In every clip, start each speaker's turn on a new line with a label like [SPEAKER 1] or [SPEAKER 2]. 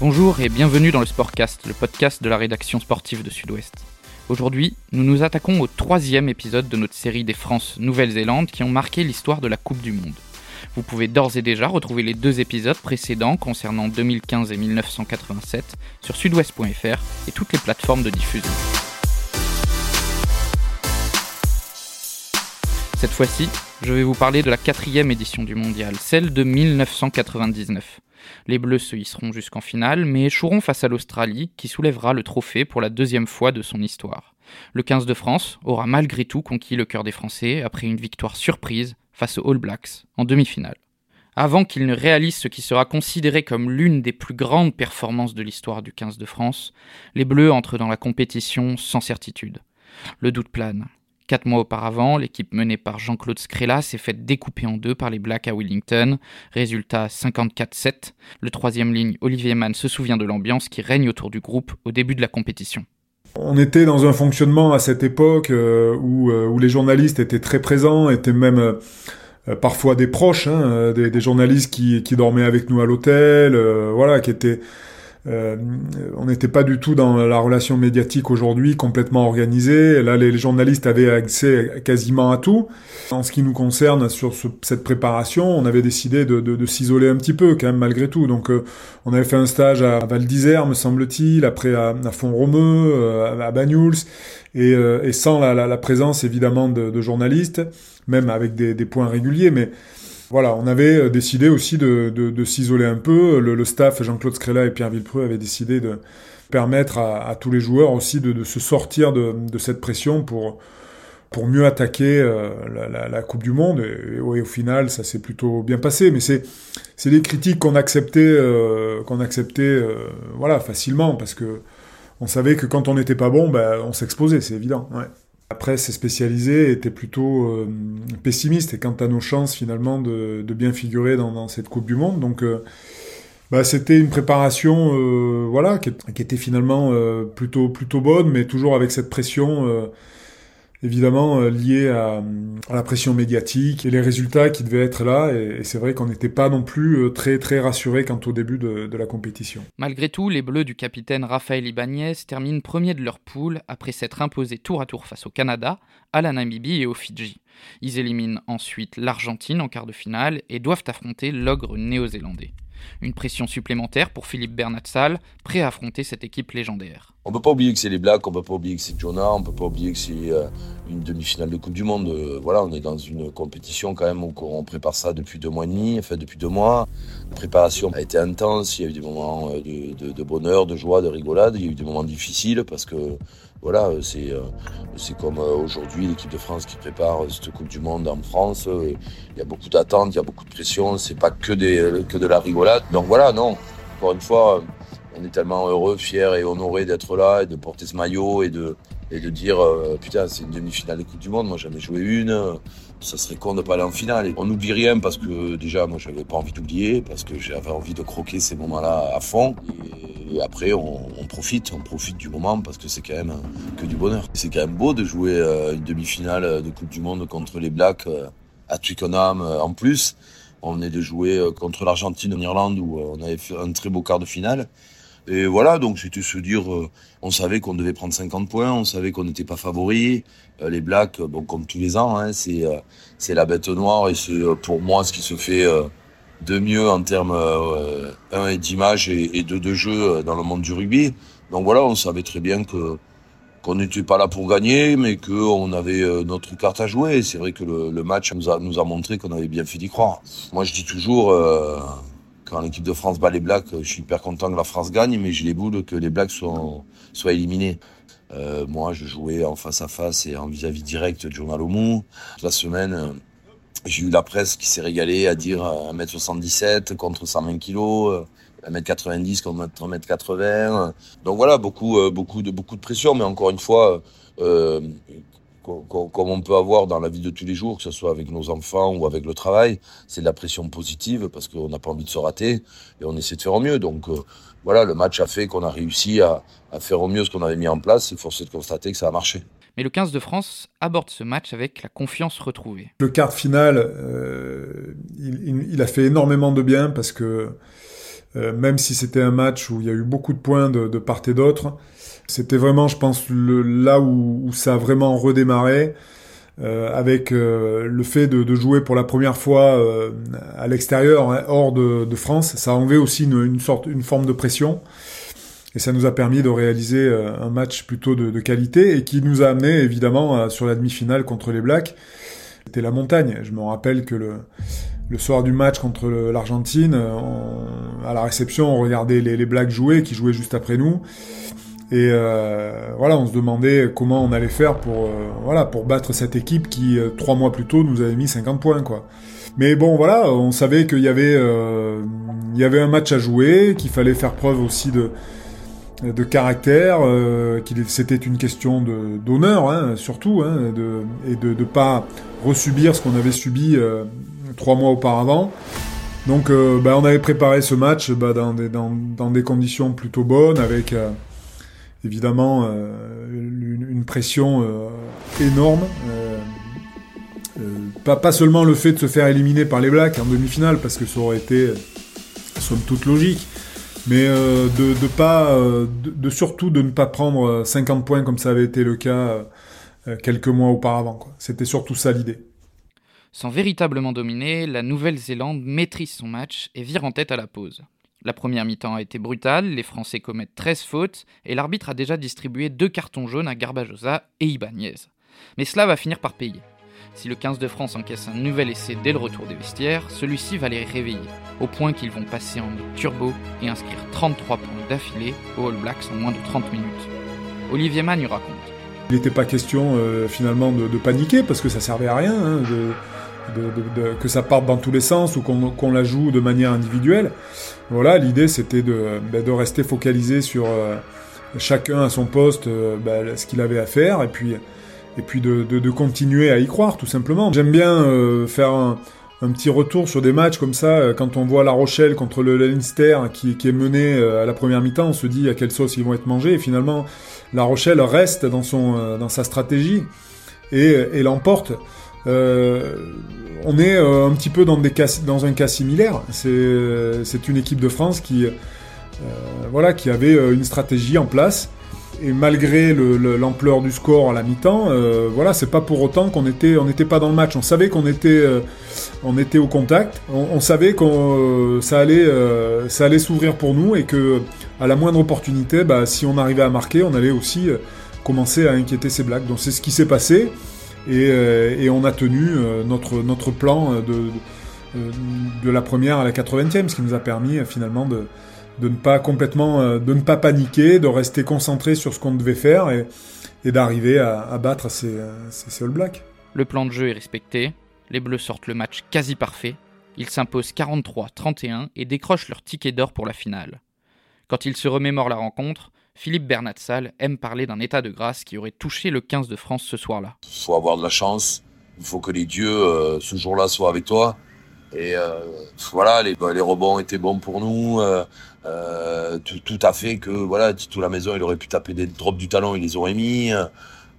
[SPEAKER 1] Bonjour et bienvenue dans le Sportcast, le podcast de la rédaction sportive de Sud-Ouest. Aujourd'hui, nous nous attaquons au troisième épisode de notre série des France-Nouvelle-Zélande qui ont marqué l'histoire de la Coupe du Monde. Vous pouvez d'ores et déjà retrouver les deux épisodes précédents concernant 2015 et 1987 sur sudouest.fr et toutes les plateformes de diffusion. Cette fois-ci, je vais vous parler de la quatrième édition du mondial, celle de 1999. Les Bleus se hisseront jusqu'en finale, mais échoueront face à l'Australie, qui soulèvera le trophée pour la deuxième fois de son histoire. Le 15 de France aura malgré tout conquis le cœur des Français après une victoire surprise face aux All Blacks en demi-finale. Avant qu'il ne réalise ce qui sera considéré comme l'une des plus grandes performances de l'histoire du 15 de France, les Bleus entrent dans la compétition sans certitude. Le doute plane. Quatre mois auparavant, l'équipe menée par Jean-Claude Scrella s'est faite découper en deux par les Blacks à Wellington. Résultat 54-7. Le troisième ligne, Olivier Mann, se souvient de l'ambiance qui règne autour du groupe au début de la compétition.
[SPEAKER 2] On était dans un fonctionnement à cette époque euh, où, euh, où, les journalistes étaient très présents, étaient même euh, parfois des proches, hein, des, des, journalistes qui, qui, dormaient avec nous à l'hôtel, voilà, qui étaient euh, on n'était pas du tout dans la relation médiatique aujourd'hui complètement organisée. Là, les, journalistes avaient accès quasiment à tout. En ce qui nous concerne, sur cette préparation, on avait décidé de, s'isoler un petit peu quand même malgré tout. Donc, euh, on avait fait un stage à Val d'Isère, me semble-t-il, après à, à Font-Romeu, euh, à Banyuls, et, sans la, présence évidemment de, journalistes, même avec des, des points réguliers, mais voilà, on avait euh, décidé aussi de, de, s'isoler un peu. Le, staff, Jean-Claude Scrella et Pierre Villepreux, avaient décidé de permettre à, tous les joueurs aussi de, se sortir de, cette pression pour, pour mieux attaquer euh, la, Coupe du Monde. Et, au final, ça s'est plutôt bien passé. Mais c'est c'est des critiques qu'on acceptait euh, qu'on acceptait voilà facilement parce que on savait que quand on n'était pas bon, ben, on s'exposait, c'est évident. Ouais. La presse spécialisée était plutôt euh, pessimiste et quant à nos chances finalement de, bien figurer dans, cette Coupe du Monde. Donc euh, bah, c'était une préparation euh, voilà qui, qui, était finalement plutôt plutôt bonne, mais toujours avec cette pression évidemment euh, lié à, la pression médiatique et les résultats qui devaient être là. Et, c'est vrai qu'on n'était pas non plus euh, très très rassuré quant au début de, la compétition.
[SPEAKER 1] Malgré tout, les Bleus du capitaine Raphaël Ibanez terminent premier de leur poule après s'être imposés tour à tour face au Canada, à la Namibie et au Fidji. Ils éliminent ensuite l'Argentine en quart de finale et doivent affronter l'ogre néo-zélandais. Une pression supplémentaire pour Philippe Bernatsal, prêt à affronter cette équipe légendaire.
[SPEAKER 3] On peut pas oublier que c'est les Blacks, on peut pas oublier que c'est Jonah, on peut pas oublier que c'est euh, une demi-finale de Coupe du Monde. Euh, voilà, on est dans une compétition quand même où on prépare ça depuis deux mois et demi, enfin depuis deux mois. La préparation a été intense, il y a eu des moments euh, de, bonheur, de joie, de rigolade, il y a eu des moments difficiles parce que voilà, c'est c'est comme aujourd'hui l'équipe de France qui prépare cette Coupe du Monde en France. Il y a beaucoup d'attentes, il y a beaucoup de pression, c'est pas que des que de la rigolade. Donc voilà, non. Encore une fois, on est tellement heureux, fiers et honorés d'être là et de porter ce maillot et de, et de dire euh, putain c'est une demi-finale de Coupe du Monde, moi j'en joué une, ça serait con de pas aller en finale. on n'oublie rien parce que déjà moi j'avais pas envie d'oublier, parce que j'avais envie de croquer ces moments-là à fond. Et après on, profite, on profite du moment parce que c'est quand même que du bonheur. C'est quand même beau de jouer euh, une demi-finale de Coupe du Monde contre les Blacks euh, à Twickenham en plus. On venait de jouer contre l'Argentine en Irlande où on avait fait un très beau quart de finale. Et voilà, donc c'était se dire, euh, on savait qu'on devait prendre 50 points, on savait qu'on n'était pas favori. Euh, les Blacks, bon, comme tous les ans, hein, c'est euh, c'est la bête noire et c'est pour moi ce qui se fait de mieux en termes un et d'image et, de jeu dans le monde du rugby. Donc voilà, on savait très bien qu'on n'était pas là pour gagner, mais qu'on avait notre carte à jouer. C'est vrai que le, le, match nous a, nous a montré qu'on avait bien fait d'y croire. Moi, je dis toujours, quand l'équipe de France bat les Blacks, je suis hyper content que la France gagne, mais j'ai les boules que les Blacks soient, soient éliminés. Euh, moi, je jouais en face à face et en vis-à-vis direct de Journal Mou. La semaine, j'ai eu la presse qui s'est régalée à dire 1m77 contre 120 kg, 1m90 contre 1m80. Donc voilà, beaucoup, euh, beaucoup de, beaucoup de pression, mais encore une fois, euh, comme on peut avoir dans la vie de tous les jours, que ce soit avec nos enfants ou avec le travail, c'est de la pression positive parce qu'on n'a pas envie de se rater et on essaie de faire au mieux. Donc euh, voilà, le match a fait qu'on a réussi à, faire au mieux ce qu'on avait mis en place et force est de constater que ça a marché.
[SPEAKER 1] Mais le 15 de France aborde ce match avec la confiance retrouvée.
[SPEAKER 2] Le quart de finale, euh, il, a fait énormément de bien parce que même si c'était un match où il y a eu beaucoup de points de, de part et d'autre. C'était vraiment, je pense, le, là où, où, ça a vraiment redémarré. Euh, avec euh, le fait de, de, jouer pour la première fois euh, à l'extérieur, hein, hors de, de, France, ça a enlevé aussi une, une, sorte, une forme de pression. Et ça nous a permis de réaliser euh, un match plutôt de, de, qualité et qui nous a amené évidemment sur la demi-finale contre les Blacks. C'était la montagne. Je me rappelle que le, le soir du match contre l'Argentine, à la réception, on regardait les, les Blacks jouer, qui jouaient juste après nous. Et euh, voilà, on se demandait comment on allait faire pour euh, voilà pour battre cette équipe qui euh, trois mois plus tôt nous avait mis 50 points quoi. Mais bon voilà, on savait qu'il y avait euh, il y avait un match à jouer, qu'il fallait faire preuve aussi de de caractère, qu'il c'était une question d'honneur hein, surtout hein, de, et de ne pas resubir ce qu'on avait subi trois mois auparavant. Donc bah, on avait préparé ce match bah, dans, des, conditions plutôt bonnes avec évidemment euh, une, pression euh, énorme. Euh, pas, seulement le fait de se faire éliminer par les Blacks en demi-finale, parce que ça aurait été somme toute logique, mais euh, de, de, pas, de, surtout de ne pas prendre 50 points comme ça avait été le cas euh, quelques mois auparavant. C'était surtout ça l'idée.
[SPEAKER 1] Sans véritablement dominer, la Nouvelle-Zélande maîtrise son match et vire en tête à la pause. La première mi-temps a été brutale, les Français commettent 13 fautes et l'arbitre a déjà distribué deux cartons jaunes à Garbajosa et Ibanez. Mais cela va finir par payer. Si le 15 de France encaisse un nouvel essai dès le retour des vestiaires, celui-ci va les réveiller, au point qu'ils vont passer en mode turbo et inscrire 33 points d'affilée aux All Blacks en moins de 30 minutes. Olivier Magne raconte.
[SPEAKER 2] Il n'était pas question euh, finalement de, paniquer parce que ça servait à rien. Hein, de, de, de, que ça parte dans tous les sens ou qu'on qu la joue de manière individuelle. Voilà, l'idée c'était de, ben, de rester focalisé sur euh, chacun à son poste euh, ben, ce qu'il avait à faire et puis, et puis de, continuer à y croire tout simplement. J'aime bien euh, faire un, un, petit retour sur des matchs comme ça, euh, quand on voit La Rochelle contre le Leinster qui, qui est mené euh, à la première mi-temps, on se dit à quelle sauce ils vont être mangés et finalement La Rochelle reste dans, son, dans sa stratégie et, et l'emporte. Euh, on est euh, un petit peu dans, un cas similaire. C'est une équipe de France qui, euh, voilà, qui avait une stratégie en place. Et malgré l'ampleur le, du score à la mi-temps, euh, voilà, c'est pas pour autant qu'on était, n'était pas dans le match. On savait qu'on était, euh, au contact. On, savait qu'on, ça allait, euh, ça allait s'ouvrir pour nous et que à la moindre opportunité, bah, si on arrivait à marquer, on allait aussi commencer à inquiéter ces blagues. Donc c'est ce qui s'est passé. Et, euh, et, on a tenu euh, notre, plan de, de, la première à la 80e, ce qui nous a permis euh, finalement de, ne pas complètement, de ne pas paniquer, de rester concentré sur ce qu'on devait faire et, d'arriver à, à, battre ces, ces, ces All Blacks.
[SPEAKER 1] Le plan de jeu est respecté, les Bleus sortent le match quasi parfait, ils s'imposent 43-31 et décrochent leur ticket d'or pour la finale. Quand ils se remémorent la rencontre, Philippe Bernatsal aime parler d'un état de grâce qui aurait touché le 15 de France ce soir-là.
[SPEAKER 3] Il faut avoir de la chance, il faut que les dieux euh, ce jour-là soient avec toi. Et euh, voilà, les, les, rebonds étaient bons pour nous. Euh, tout, à fait que voilà, Tito la maison, il aurait pu taper des drops du talon, il les aurait mis.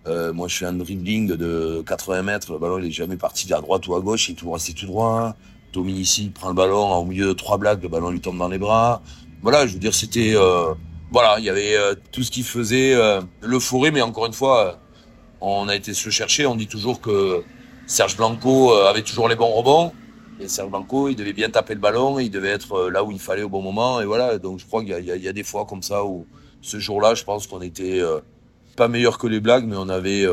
[SPEAKER 3] Moi, je fais un dribbling de 80 mètres, le ballon il est jamais parti à droite ou à gauche, il est tout resté tout droit. Dominici prend le ballon au milieu de trois blagues, le ballon lui tombe dans les bras. Voilà, je veux dire, c'était voilà, il y avait euh, tout ce qui faisait euh, l'euphorie, mais encore une fois, euh, on a été se chercher. On dit toujours que Serge Blanco euh, avait toujours les bons rebonds. Et Serge Blanco, il devait bien taper le ballon, il devait être là où il fallait au bon moment. Et voilà, donc je crois qu'il y, a des fois comme ça où ce jour-là, je pense qu'on était pas meilleur que les blagues, mais on avait,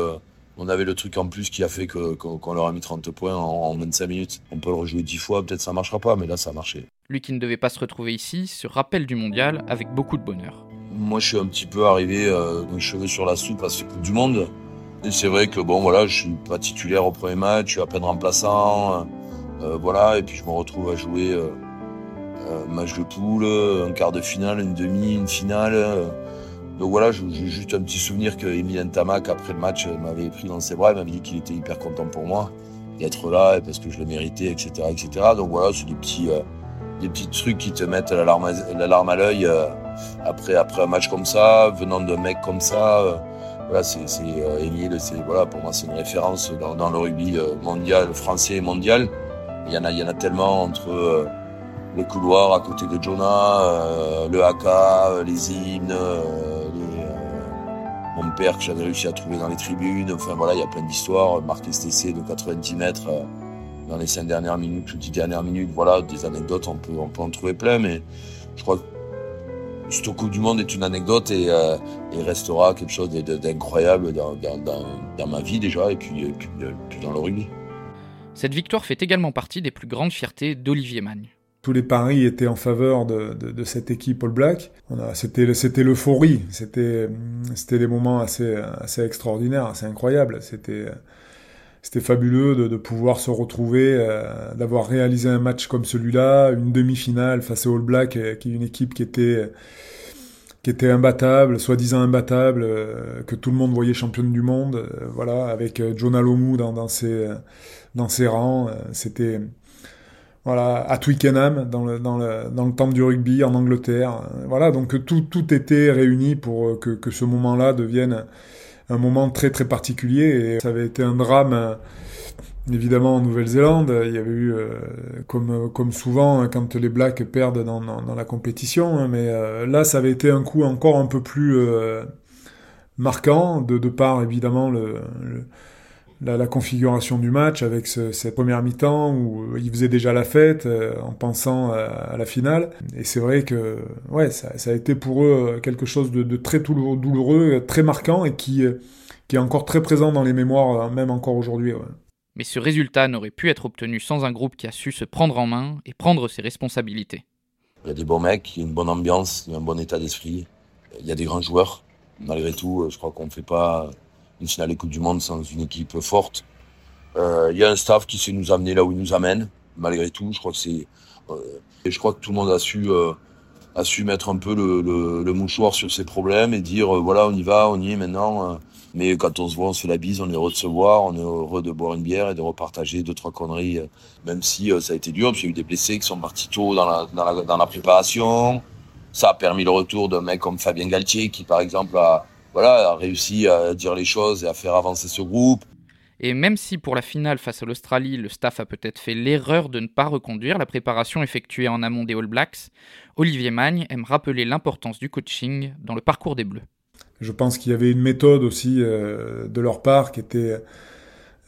[SPEAKER 3] on avait le truc en plus qui a fait qu'on, qu leur a mis 30 points en, en 25 minutes. On peut le rejouer 10 fois, peut-être ça marchera pas, mais là ça a marché.
[SPEAKER 1] Lui qui ne devait pas se retrouver ici se rappelle du mondial avec beaucoup de bonheur.
[SPEAKER 3] Moi, je suis un petit peu arrivé euh, cheveux sur la soupe à cette Coupe du Monde. Et c'est vrai que bon, voilà, je suis pas titulaire au premier match, je suis à peine remplaçant. Euh, voilà, et puis je me retrouve à jouer euh, match de poule, un quart de finale, une demi, une finale. Donc voilà, j'ai juste un petit souvenir que Emilien Tamac, après le match, m'avait pris dans ses bras, il m'avait dit qu'il était hyper content pour moi d'être là, parce que je le méritais, etc., etc. Donc voilà, c'est des petits, euh, des petits trucs qui te mettent la larme la larme à l'œil euh, après, après un match comme ça, venant d'un mec comme ça. Euh, voilà, c'est euh, Émile, c'est voilà, pour moi c'est une référence dans, dans, le rugby mondial, français et mondial. Il y en a, il y en a tellement entre les couloirs à côté de Jonah, le haka, les hymnes, mon père que j'avais réussi à trouver dans les tribunes. Enfin voilà, il y a plein d'histoires. Marc STC de 90 mètres dans les 5 dernières minutes ou 10 dernières minutes. Voilà, des anecdotes, on peut, on peut en trouver plein, mais je crois que cette Coupe du Monde est une anecdote et, euh, restera quelque chose d'incroyable dans, dans, ma vie déjà et puis, euh, puis, dans le rugby.
[SPEAKER 1] Cette victoire fait également partie des plus grandes fiertés d'Olivier Magne.
[SPEAKER 2] Tous les paris étaient en faveur de, de, cette équipe All Black. C'était, c'était l'euphorie, c'était, c'était des moments assez, assez extraordinaires, assez incroyables. C'était, c'était fabuleux de, pouvoir se retrouver, euh, d'avoir réalisé un match comme celui-là, une demi-finale face aux All Blacks, euh, qui est une équipe qui était était imbattable, soi-disant imbattable, euh, que tout le monde voyait championne du monde, voilà, avec Jonah Lomu dans, ses rangs, c'était voilà à Twickenham dans le dans le dans le temple du rugby en Angleterre, voilà donc tout tout était réuni pour que ce moment-là devienne un moment très très particulier et ça avait été un drame euh, évidemment en Nouvelle-Zélande. Il y avait eu, euh, comme, comme souvent, hein, quand les Blacks perdent dans, dans, la compétition, hein, mais euh, là ça avait été un coup encore un peu plus marquant, de, de par évidemment le, la, configuration du match avec cette première mi-temps où ils faisaient déjà la fête euh, en pensant à, la finale. Et c'est vrai que ouais, ça, a été pour eux quelque chose de, très douloureux, très marquant et qui, qui est encore très présent dans les mémoires, même encore aujourd'hui.
[SPEAKER 1] Mais ce résultat n'aurait pu être obtenu sans un groupe qui a su se prendre en main et prendre ses responsabilités.
[SPEAKER 3] Il y a des bons mecs, il y a une bonne ambiance, il y a un bon état d'esprit, il y a des grands joueurs. Malgré tout, je crois qu'on ne fait pas une finale des Coupe du Monde sans une équipe forte. Euh, il y a un staff qui sait nous amener là où il nous amène, malgré tout. Je crois que c'est, euh, je crois que tout le monde a su, euh, a su mettre un peu le, mouchoir sur ses problèmes et dire voilà, on y va, on y est maintenant. mais quand on se voit, on se fait la bise, on est heureux de se voir, on est heureux de boire une bière et de repartager deux trois conneries, même si ça a été dur, parce qu'il y a eu des blessés qui sont partis tôt dans la, dans la, dans la préparation. Ça a permis le retour d'un mec comme Fabien Galtier, qui par exemple a voilà, a réussi à dire les choses et à faire avancer ce groupe.
[SPEAKER 1] Et même si pour la finale face à l'Australie, le staff a peut-être fait l'erreur de ne pas reconduire la préparation effectuée en amont des All Blacks, Olivier Magne aime rappeler l'importance du coaching dans le parcours des Bleus.
[SPEAKER 2] Je pense qu'il y avait une méthode aussi euh, de leur part qui était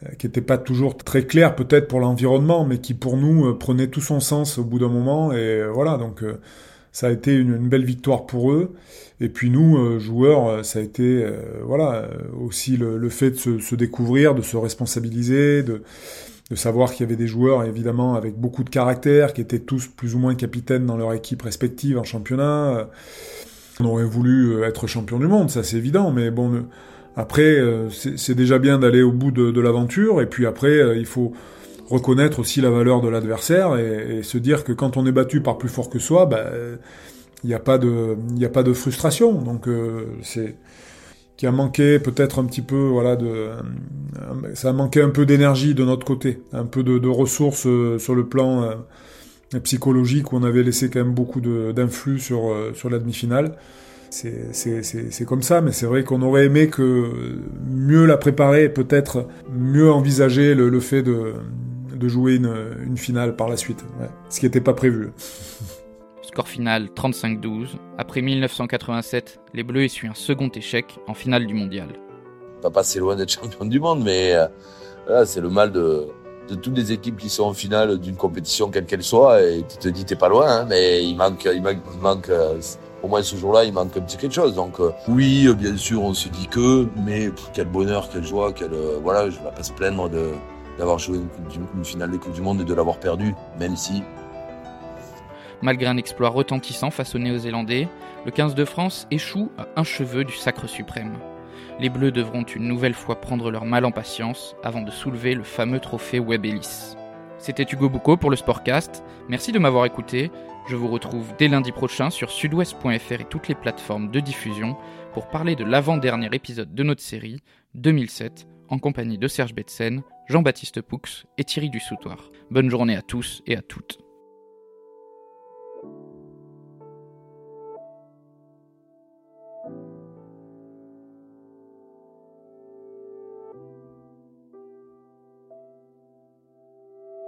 [SPEAKER 2] euh, qui n'était pas toujours très claire peut-être pour l'environnement, mais qui pour nous euh, prenait tout son sens au bout d'un moment. Et voilà, donc ça a été une, belle victoire pour eux. Et puis nous, euh, joueurs, euh, ça a été euh, voilà aussi le, fait de se, découvrir, de se responsabiliser, de, savoir qu'il y avait des joueurs évidemment avec beaucoup de caractère, qui étaient tous plus ou moins capitaines dans leur équipe respective en championnat. On aurait voulu être champion du monde, ça c'est évident, mais bon, après c'est déjà bien d'aller au bout de l'aventure, et puis après il faut reconnaître aussi la valeur de l'adversaire et, se dire que quand on est battu par plus fort que soi, bah, il n'y a pas de, il a pas de frustration. Donc euh, c'est qui a manqué peut-être un petit peu, voilà, de, euh, ça a manqué un peu d'énergie de notre côté, un peu de, ressources euh, sur le plan psychologique où on avait laissé quand même beaucoup d'influx sur sur la demi-finale. C'est comme ça, mais c'est vrai qu'on aurait aimé que mieux la préparer, peut-être mieux envisager le, le fait de, de jouer une, une, finale par la suite, ce qui n'était pas prévu.
[SPEAKER 1] Score final 35-12. Après 1987, les Bleus essuient un second échec en finale du mondial.
[SPEAKER 3] Pas passer loin d'être champion du monde, mais euh, c'est le mal de, de, toutes les équipes qui sont en finale d'une compétition quelle qu'elle soit. Et tu te dis t'es pas loin, hein, mais il manque, il manque, il manque euh, au moins ce jour-là, il manque un petit quelque chose. Donc euh, oui, bien sûr, on se dit que, mais quel bonheur, quelle joie, quelle voilà, je vais pas se plaindre de d'avoir joué une, finale des Coupes du Monde et de l'avoir perdu, même si
[SPEAKER 1] Malgré un exploit retentissant face aux Néo-Zélandais, le 15 de France échoue à un cheveu du sacre suprême. Les Bleus devront une nouvelle fois prendre leur mal en patience avant de soulever le fameux trophée Webb Ellis. C'était Hugo Boucault pour le Sportcast. Merci de m'avoir écouté. Je vous retrouve dès lundi prochain sur sudouest.fr et toutes les plateformes de diffusion pour parler de l'avant-dernier épisode de notre série 2007 en compagnie de Serge Betsen, Jean-Baptiste Poux et Thierry Dussoutoir. Bonne journée à tous et à toutes.